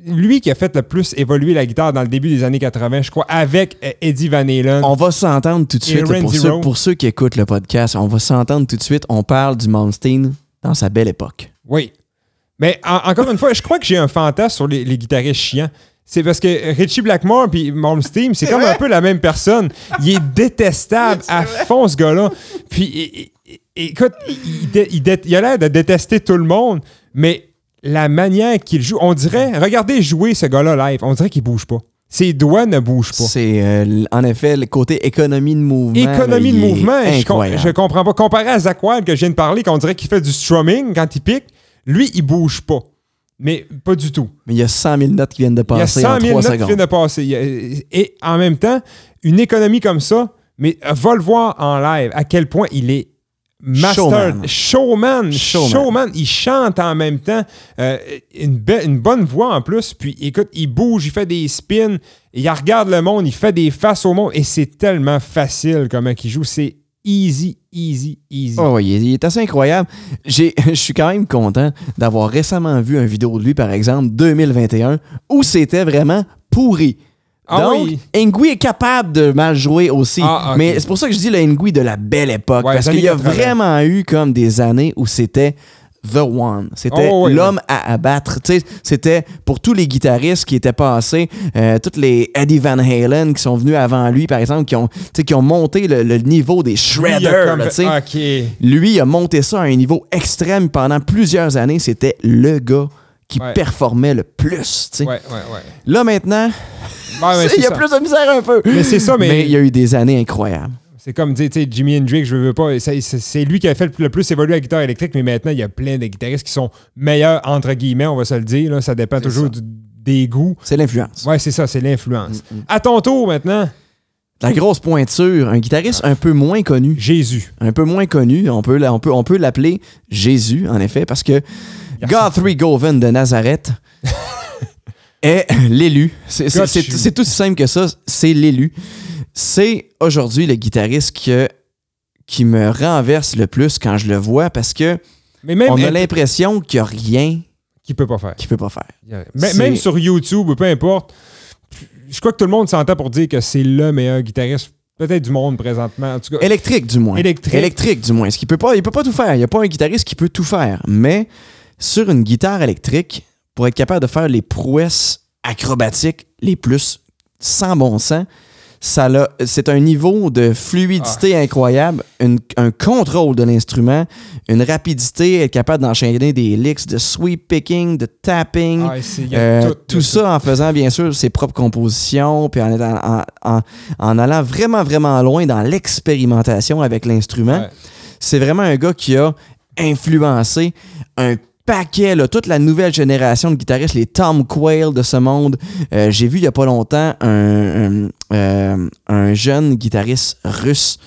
S1: lui qui a fait le plus évoluer la guitare dans le début des années 80, je crois, avec euh, Eddie Van Halen.
S2: On va s'entendre tout de suite. là, pour, ceux,
S1: Rowe.
S2: pour ceux qui écoutent le podcast, on va s'entendre tout de suite. On parle du Malmsteen dans sa belle époque.
S1: Oui. Mais en- encore une fois, je crois que j'ai un fantasme sur les, les guitaristes chiants. C'est parce que Richie Blackmore puis Malmsteen, c'est comme un peu la même personne. Il est détestable (laughs) à fond, ce gars-là. Puis, écoute, il, dé- il dé- il a l'air de détester tout le monde, mais la manière qu'il joue, on dirait, regardez jouer ce gars-là live, on dirait qu'il bouge pas. Ses doigts ne bougent pas.
S2: C'est euh, en effet le côté économie de mouvement.
S1: Économie
S2: là,
S1: de mouvement, je, com-
S2: incroyable.
S1: je comprends pas. Comparé à Zach Wild que je viens de parler, qu'on dirait qu'il fait du strumming quand il pique, lui, il bouge pas. Mais pas du tout.
S2: Mais il y a 100 000 notes qui viennent de
S1: Il y a
S2: passer
S1: 100
S2: en
S1: 000
S2: 3
S1: notes qui viennent de passer. A- Et en même temps, une économie comme ça, mais va le voir en live, à quel point il est master,
S2: Showman.
S1: showman,
S2: Showman.
S1: showman. Il chante en même temps, euh, une, une bonne voix en plus. Puis écoute, il bouge, il fait des spins, il regarde le monde, il fait des faces au monde, et c'est tellement facile comment il joue. C'est easy, easy, easy.
S2: Oh, oui, il est- il est assez incroyable. (laughs) Je suis quand même content d'avoir récemment vu une vidéo de lui, par exemple, 2021, où c'était vraiment pourri.
S1: Ah
S2: Donc,
S1: oui.
S2: Ngui est capable de mal jouer aussi.
S1: Ah.
S2: Mais c'est pour ça que je dis le Ngui de la belle époque.
S1: Ouais,
S2: parce qu'il y a
S1: années 80.
S2: vraiment eu comme des années où c'était The One. C'était
S1: Oh, oui,
S2: l'homme à abattre. C'était pour tous les guitaristes qui étaient passés, euh, tous les Eddie Van Halen qui sont venus avant lui, par exemple, qui ont, qui ont monté le, le niveau des
S1: Lui, a
S2: shredders. sais.
S1: OK.
S2: Lui, il a monté ça à un niveau extrême pendant plusieurs années. C'était le gars qui
S1: Ouais.
S2: performait le plus.
S1: Ouais, ouais.
S2: Là, maintenant, (laughs) il y a
S1: ça.
S2: plus de misère un peu.
S1: Mais c'est ça, mais-
S2: Mais il y a eu des années incroyables.
S1: C'est comme dire, tu sais, Jimi Hendrix, je veux pas. c'est- lui qui a fait le plus évoluer la guitare électrique, mais maintenant, il y a plein de guitaristes qui sont meilleurs, entre guillemets, on va se le dire. Là, ça dépend toujours du- des goûts.
S2: C'est l'influence.
S1: Ouais, c'est ça, c'est l'influence.
S2: Mm,
S1: À ton tour maintenant,
S2: La grosse pointure, un guitariste un peu moins connu.
S1: Jésus.
S2: Un peu moins connu, on peut, la- on peut, on peut l'appeler Jésus, en effet, parce que Guthrie Govan de Nazareth (laughs) est l'élu. C'est c'est aussi simple que ça, c'est l'élu. C'est aujourd'hui le guitariste que- qui me renverse le plus quand je le vois parce que
S1: Mais même
S2: on a
S1: imp-
S2: l'impression qu'il n'y a rien
S1: qu'il peut pas faire.
S2: qu'il peut pas faire.
S1: Même- sur YouTube ou peu importe, je crois que tout le monde s'entend pour dire que c'est le meilleur guitariste, peut-être du monde présentement. En tout cas,
S2: Électrique, du moins.
S1: Électrique.
S2: Électrique, du moins. Ce qu'il peut pas, il peut pas tout faire. Il n'y a pas un guitariste qui peut tout faire. Mais sur une guitare électrique, pour être capable de faire les prouesses acrobatiques les plus sans bon sens, ça c'est un niveau de fluidité
S1: Ah.
S2: incroyable, une- un contrôle de l'instrument, une rapidité, être capable d'enchaîner des licks, de sweep picking, de tapping.
S1: ah,
S2: Euh,
S1: tout,
S2: ça en faisant bien sûr ses propres compositions, puis en, étant- en, en- en allant vraiment, vraiment loin dans l'expérimentation avec l'instrument.
S1: Ouais.
S2: C'est vraiment un gars qui a influencé un paquet, toute la nouvelle génération de guitaristes, les Tom Quayle de ce monde. Euh, J'ai vu il y a pas longtemps un, euh, un jeune guitariste russe.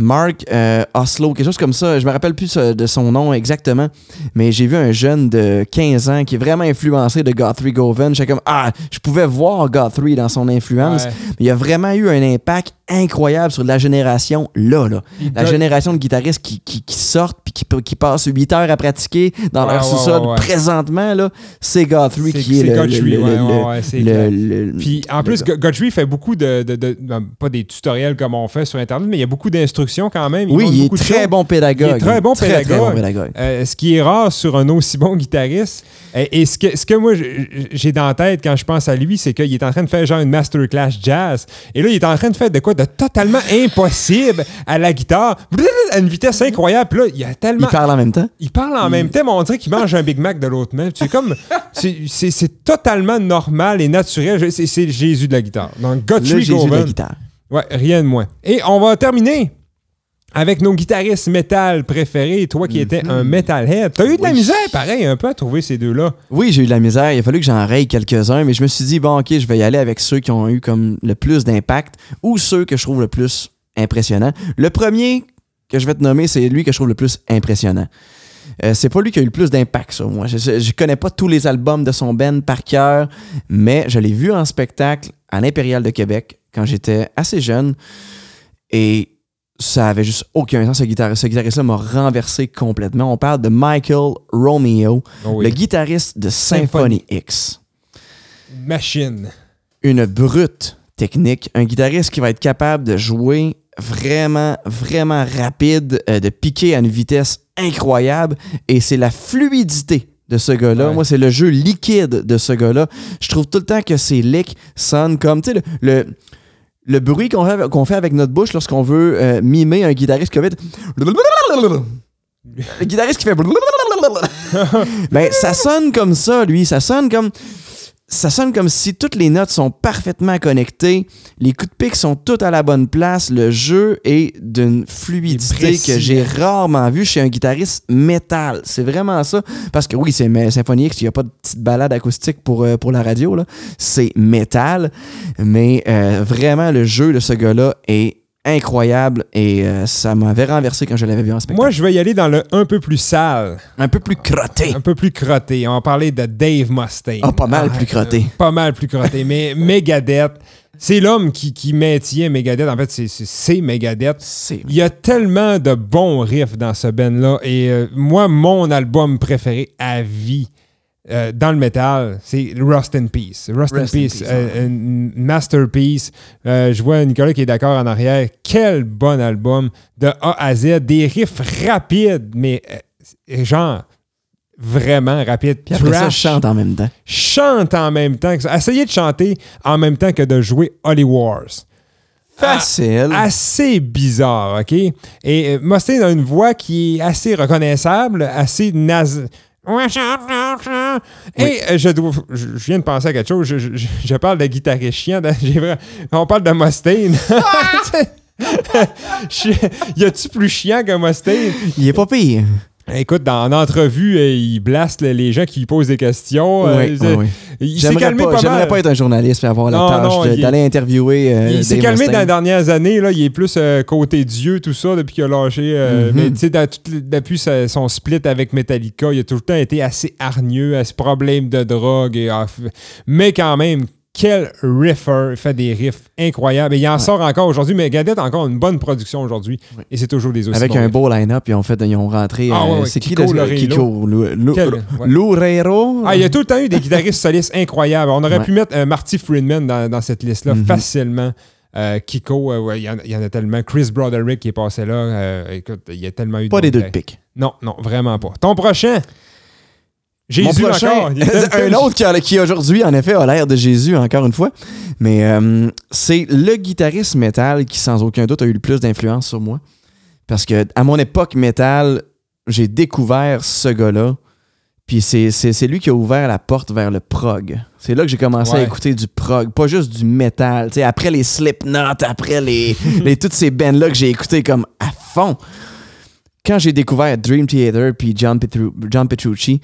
S2: Mark euh, Oslo, quelque chose comme ça. Je me rappelle plus euh, de son nom exactement, mais j'ai vu un jeune de 15 ans qui est vraiment influencé de Guthrie Govan. J'étais comme, ah, je pouvais voir Guthrie dans son influence.
S1: Ouais.
S2: Il a vraiment eu un impact incroyable sur la génération là, là.
S1: Il
S2: La
S1: donne-
S2: génération de guitaristes qui, qui, qui sortent puis qui, qui passent 8 heures à pratiquer dans
S1: Ouais,
S2: leur
S1: ouais,
S2: sous-sol présentement, là, c'est Guthrie qui est
S1: c'est
S2: le,
S1: Guthrie,
S2: le- le-
S1: Puis en plus, Guthrie fait beaucoup de, de- de- ben, Pas des tutoriels comme on fait sur Internet, mais il y a beaucoup d'instructions quand même.
S2: oui, il est très bon pédagogue.
S1: Il est très bon
S2: Très,
S1: pédagogue.
S2: très bon pédagogue.
S1: Euh, ce qui est rare sur un aussi bon guitariste. Et, et ce, que, ce que moi j'ai dans la tête quand je pense à lui, c'est qu'il est en train de faire genre une masterclass jazz. Et là, il est en train de faire de quoi de totalement impossible à la guitare, à une vitesse incroyable. Puis là, il a tellement.
S2: Il parle en même temps.
S1: Il parle en même temps, mais on dirait qu'il mange un Big Mac de l'autre main. C'est comme. c'est- totalement normal et naturel. C'est Jésus de la guitare. Donc,
S2: Le
S1: Guthrie
S2: Jésus de la guitare.
S1: Ouais, rien de moins. Et on va terminer avec nos guitaristes métal préférés. Toi qui étais un metalhead. T'as eu de la
S2: Mhm. Oui.
S1: misère, pareil, un peu à trouver ces deux-là?
S2: Oui, j'ai eu de la misère. Il a fallu que j'en raye quelques-uns, mais je me suis dit, bon, ok, je vais y aller avec ceux qui ont eu comme le plus d'impact ou ceux que je trouve le plus impressionnant. Le premier que je vais te nommer, c'est lui que je trouve le plus impressionnant. Euh, c'est pas lui qui a eu le plus d'impact, ça. Moi, je, je, je connais pas tous les albums de son band par cœur, mais je l'ai vu en spectacle à l'Impérial de Québec quand j'étais assez jeune et ça avait juste aucun sens. Ce guitariste- ce guitariste-là m'a renversé complètement. On parle de Michael Romeo,
S1: Oh oui.
S2: le guitariste de Symphony X.
S1: Machine.
S2: Une brute technique, un guitariste qui va être capable de jouer vraiment, vraiment rapide, euh, de piquer à une vitesse incroyable, et c'est la fluidité de ce gars-là.
S1: Ouais.
S2: Moi, c'est le jeu liquide de ce gars-là. Je trouve tout le temps que ses licks sonnent comme, tu sais, le, le, le bruit qu'on fait, avec notre bouche lorsqu'on veut euh, mimer un guitariste qui fait... Le guitariste qui fait... (laughs) ben, ça sonne comme ça, lui. Ça sonne comme... Ça sonne comme si toutes les notes sont parfaitement connectées, les coups de pique sont tous à la bonne place, le jeu est d'une fluidité que j'ai rarement vu chez un guitariste métal. C'est vraiment ça. Parce que oui, c'est Symphony X, il n'y a pas de petite balade acoustique pour, euh, pour la radio, là. C'est métal. Mais euh, vraiment, le jeu de ce gars-là est incroyable et euh, ça m'avait renversé quand je l'avais vu en spectacle.
S1: Moi, je vais y aller dans le un peu plus sale,
S2: un peu plus crotté.
S1: un peu plus crotté. On va parler de Dave Mustaine.
S2: Ah, pas mal plus crotté.
S1: Pas mal plus crotté. (laughs) mais Megadeth, c'est l'homme qui, qui maintient Megadeth. En fait, c'est- Megadeth.
S2: C'est
S1: Il y a tellement de bons riffs dans ce band-là. Et euh, moi, mon album préféré à vie euh, dans le métal, c'est Rust in Peace. Rust, in
S2: Rust in
S1: Peace, euh, une masterpiece. Euh, je vois Nicolas qui est d'accord en arrière. Quel bon album de A à Z. Des riffs rapides, mais genre vraiment rapides.
S2: Puis après ça, chante en même temps.
S1: Chante en même temps que ça. Essayez de chanter en même temps que de jouer Holy Wars
S2: Facile.
S1: assez bizarre, OK? Et Mustaine a une voix qui est assez reconnaissable, assez naze. Et euh, je, dois- je je viens de penser à quelque chose. Je, je- je parle de guitariste chiant. (laughs) on parle de Mustaine. (laughs) Je- y a-tu plus chiant que Mustaine?
S2: Il est pas pire.
S1: Écoute, dans l'entrevue, euh, il blaste le- les gens qui lui posent des questions. Euh,
S2: Oui,
S1: il-
S2: oui, oui.
S1: Il s'est calmé
S2: pas,
S1: pas,
S2: j'aimerais pas être un journaliste et avoir la tâche d'aller interviewer. euh,
S1: il s'est calmé dans les dernières années. Là. Il est plus euh, côté Dieu, tout ça, depuis qu'il a lâché. euh,
S2: Mhm.
S1: Mais tu sais, depuis son split avec Metallica, il a tout le temps été assez hargneux, assez problème de drogue. Et, ah, mais quand même, quel riffer. Il fait des riffs incroyables. Et il en sort encore aujourd'hui. Mais Gadget a encore une bonne production aujourd'hui. Et c'est toujours des aussi
S2: Avec un
S1: riffs.
S2: beau line-up, ils ont, fait, ils ont rentré.
S1: Ah,
S2: euh,
S1: ouais, ouais,
S2: c'est qui
S1: Kiko
S2: le. Kiko. Loureiro.
S1: Ah, il y a tout le temps eu des guitaristes solistes incroyables. On aurait pu mettre euh, Marty Friedman dans, dans cette liste-là
S2: Mhm.
S1: facilement. Euh, Kiko, euh, il y, en- il y en a tellement. Chris Broderick qui est passé là. euh, écoute, il y a tellement eu de
S2: Pas des deux de
S1: guitaristes.
S2: pique.
S1: Non, non, vraiment pas. Ton prochain? Jésus
S2: Mon prochain,
S1: encore. Il (laughs)
S2: un autre qui, a- qui aujourd'hui, en effet, a l'air de Jésus, encore une fois. Mais euh, c'est le guitariste métal qui, sans aucun doute, a eu le plus d'influence sur moi. Parce que à mon époque métal, j'ai découvert ce gars-là. Puis c'est, lui qui a ouvert la porte vers le prog. C'est là que j'ai commencé à écouter du prog, pas juste du métal. Tu sais, après les Slipknot, après les, (laughs) les toutes ces bands-là que j'ai écouté comme à fond. Quand j'ai découvert Dream Theater puis John, Petru- John Petrucci,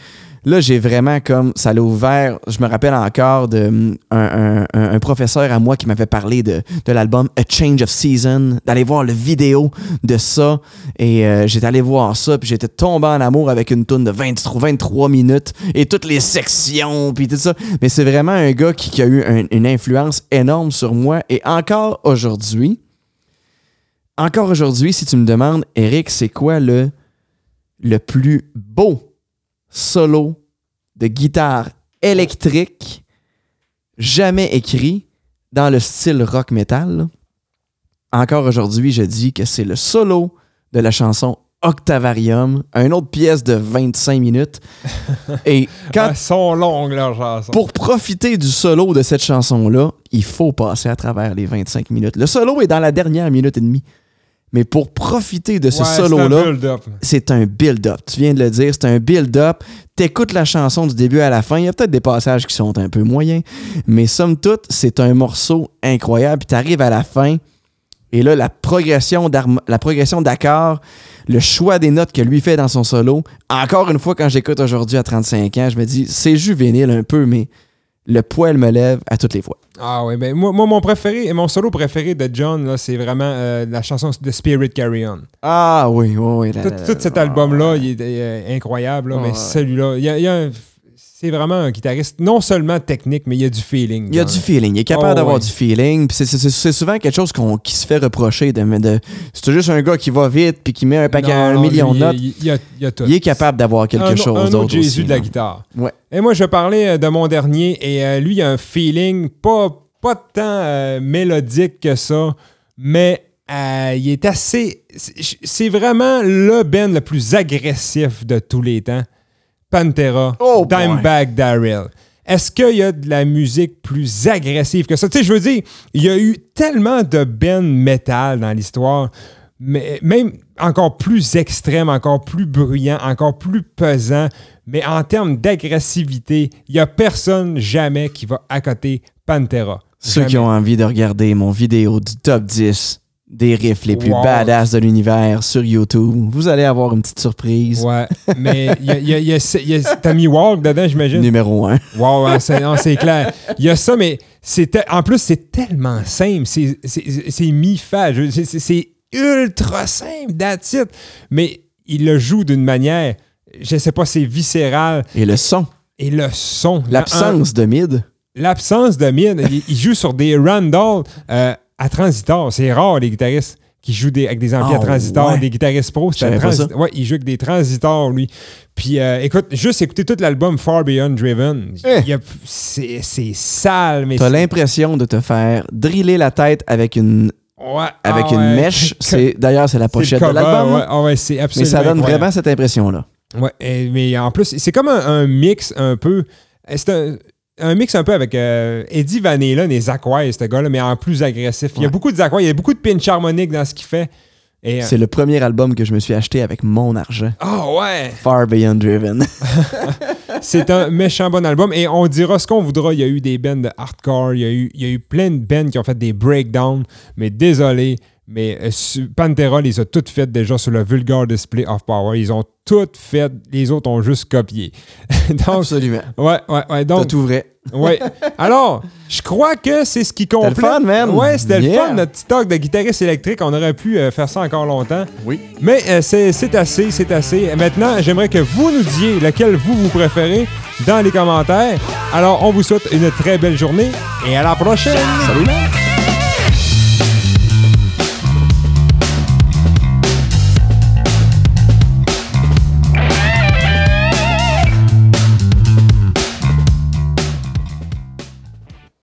S2: là, j'ai vraiment comme. Ça l'a ouvert. Je me rappelle encore de hum, un, professeur à moi qui m'avait parlé de, de l'album A Change of Season, d'aller voir le vidéo de ça. Et euh, j'étais allé voir ça, puis j'étais tombé en amour avec une tune de 23, 23 minutes et toutes les sections, puis tout ça. Mais c'est vraiment un gars qui, a eu un- une influence énorme sur moi. Et encore aujourd'hui, encore aujourd'hui, si tu me demandes, Eric, c'est quoi le, le plus beau solo de guitare électrique jamais écrit dans le style rock metal? Encore aujourd'hui, je dis que c'est le solo de la chanson Octavarium, une autre pièce de 25 minutes. (laughs) Et quand
S1: sont longues, leurs chansons.
S2: pour profiter du solo de cette chanson-là, il faut passer à travers les 25 minutes. Le solo est dans la dernière minute et demie. Mais pour profiter de ce
S1: Ouais, c'est un
S2: solo-là,
S1: build-up.
S2: c'est un build-up. Tu viens de le dire, c'est un build-up. T'écoutes la chanson du début à la fin. Il y a peut-être des passages qui sont un peu moyens, mais somme toute, c'est un morceau incroyable. Puis t'arrives à la fin, et là, la progression d'harmo- la progression d'accords, le choix des notes que lui fait dans son solo. Encore une fois, quand j'écoute aujourd'hui à 35 ans, je me dis, c'est juvénile un peu, mais le poil me lève à toutes les fois.
S1: Ah oui, ben moi, moi, mon préféré, mon solo préféré de John, c'est vraiment euh, la chanson de Spirit Carry On.
S2: Ah oui, oui, oui.
S1: Tout, cet album-là, il est euh, incroyable,
S2: Ouais,
S1: mais celui-là, il y a, il y a un- c'est vraiment un guitariste non seulement technique, mais il y a du feeling.
S2: Il y a du feeling. Il est capable
S1: Oh,
S2: d'avoir
S1: ouais.
S2: du feeling. C'est- souvent quelque chose qu'on- qui se fait reprocher. De, de- c'est juste un gars qui va vite puis qui met un paquet
S1: Non,
S2: un million de notes.
S1: Il, il y a, il y a tout.
S2: Il est capable d'avoir quelque
S1: un,
S2: chose d'autre.
S1: autre Jésus
S2: aussi,
S1: de la guitare.
S2: Ouais.
S1: Et moi, je parlais euh, de mon dernier, et euh, lui, il a un feeling pas, pas tant euh, mélodique que ça, mais euh, il est assez. C'est vraiment le Ben le plus agressif de tous les temps. Pantera,
S2: Oh.
S1: Dimebag Darrell. Est-ce qu'il y a de la musique plus agressive que ça? Tu sais, je veux dire, il y a eu tellement de bands metal dans l'histoire, mais même encore plus extrême, encore plus bruyant, encore plus pesant. Mais en termes d'agressivité, il n'y a personne jamais qui va accoter Pantera.
S2: Ceux
S1: Jamais.
S2: qui ont envie de regarder mon vidéo du top 10 des riffs les plus
S1: Wow.
S2: badass de l'univers sur YouTube, vous allez avoir une petite surprise.
S1: Ouais, mais il y a, il y a- il y a- il y a- t'as mis Walk dedans, j'imagine?
S2: Numéro 1.
S1: Wow, c'est, (laughs) clair. Il y a ça, mais en plus, c'est tellement simple. C'est, c'est, c'est mi-fa. C'est, ultra simple, that's it. Mais il le joue d'une manière, je sais pas, c'est viscéral.
S2: Et le son,
S1: Et le son.
S2: l'absence de mid.
S1: L'absence de il, il joue sur des Randall euh, à transitor. C'est rare, les guitaristes qui jouent des- avec des amplis
S2: Ah,
S1: à transitor.
S2: ouais.
S1: Des guitaristes
S2: pas
S1: transi-. Ouais, il joue avec des transitors, lui. Puis, euh, écoute, juste écouter tout l'album Far Beyond Driven.
S2: Eh.
S1: il y a- c'est, c'est sale, mais
S2: T'as
S1: c'est-
S2: l'impression de te faire driller la tête avec une,
S1: Ouais,
S2: avec
S1: ah
S2: une
S1: ouais.
S2: mèche. C'est D'ailleurs, c'est la
S1: C'est
S2: pochette de l'album.
S1: Ouais, ah
S2: Mais ça donne
S1: incroyable.
S2: vraiment cette impression-là.
S1: Ouais, et- mais en plus, c'est comme un, un mix un peu. C'est un, un mix un peu avec euh, Eddie Van Halen et Zach Wise, ce gars-là, mais en plus agressif. Il y a
S2: Ouais.
S1: beaucoup de Zach Wise, il y a beaucoup de pinch harmonique dans ce qu'il fait. Euh,
S2: C'est le premier album que je me suis acheté avec mon argent.
S1: Ah ouais!
S2: Far Beyond Driven. (laughs)
S1: C'est un méchant bon album. Et on dira ce qu'on voudra. Il y a eu des bands de hardcore, il y a eu, il y a eu plein de bands qui ont fait des breakdowns. Mais désolé, mais euh, Pantera les a toutes faites déjà sur le Vulgar Display of Power. Ils ont toutes faites, les autres ont juste copié. (laughs) donc,
S2: Absolument.
S1: ouais, ouais, ouais. Donc,
S2: tout vrai. (laughs)
S1: Ouais. Alors, je crois que c'est ce qui complète.
S2: le fun, man.
S1: Ouais, c'était le fun, notre petit talk de guitariste électrique. On aurait pu euh, faire ça encore longtemps.
S2: Oui.
S1: Mais euh, c'est c'est assez, c'est assez. Maintenant, j'aimerais que vous nous disiez lequel vous vous préférez dans les commentaires. Alors, on vous souhaite une très belle journée et à la prochaine.
S2: Salut, man.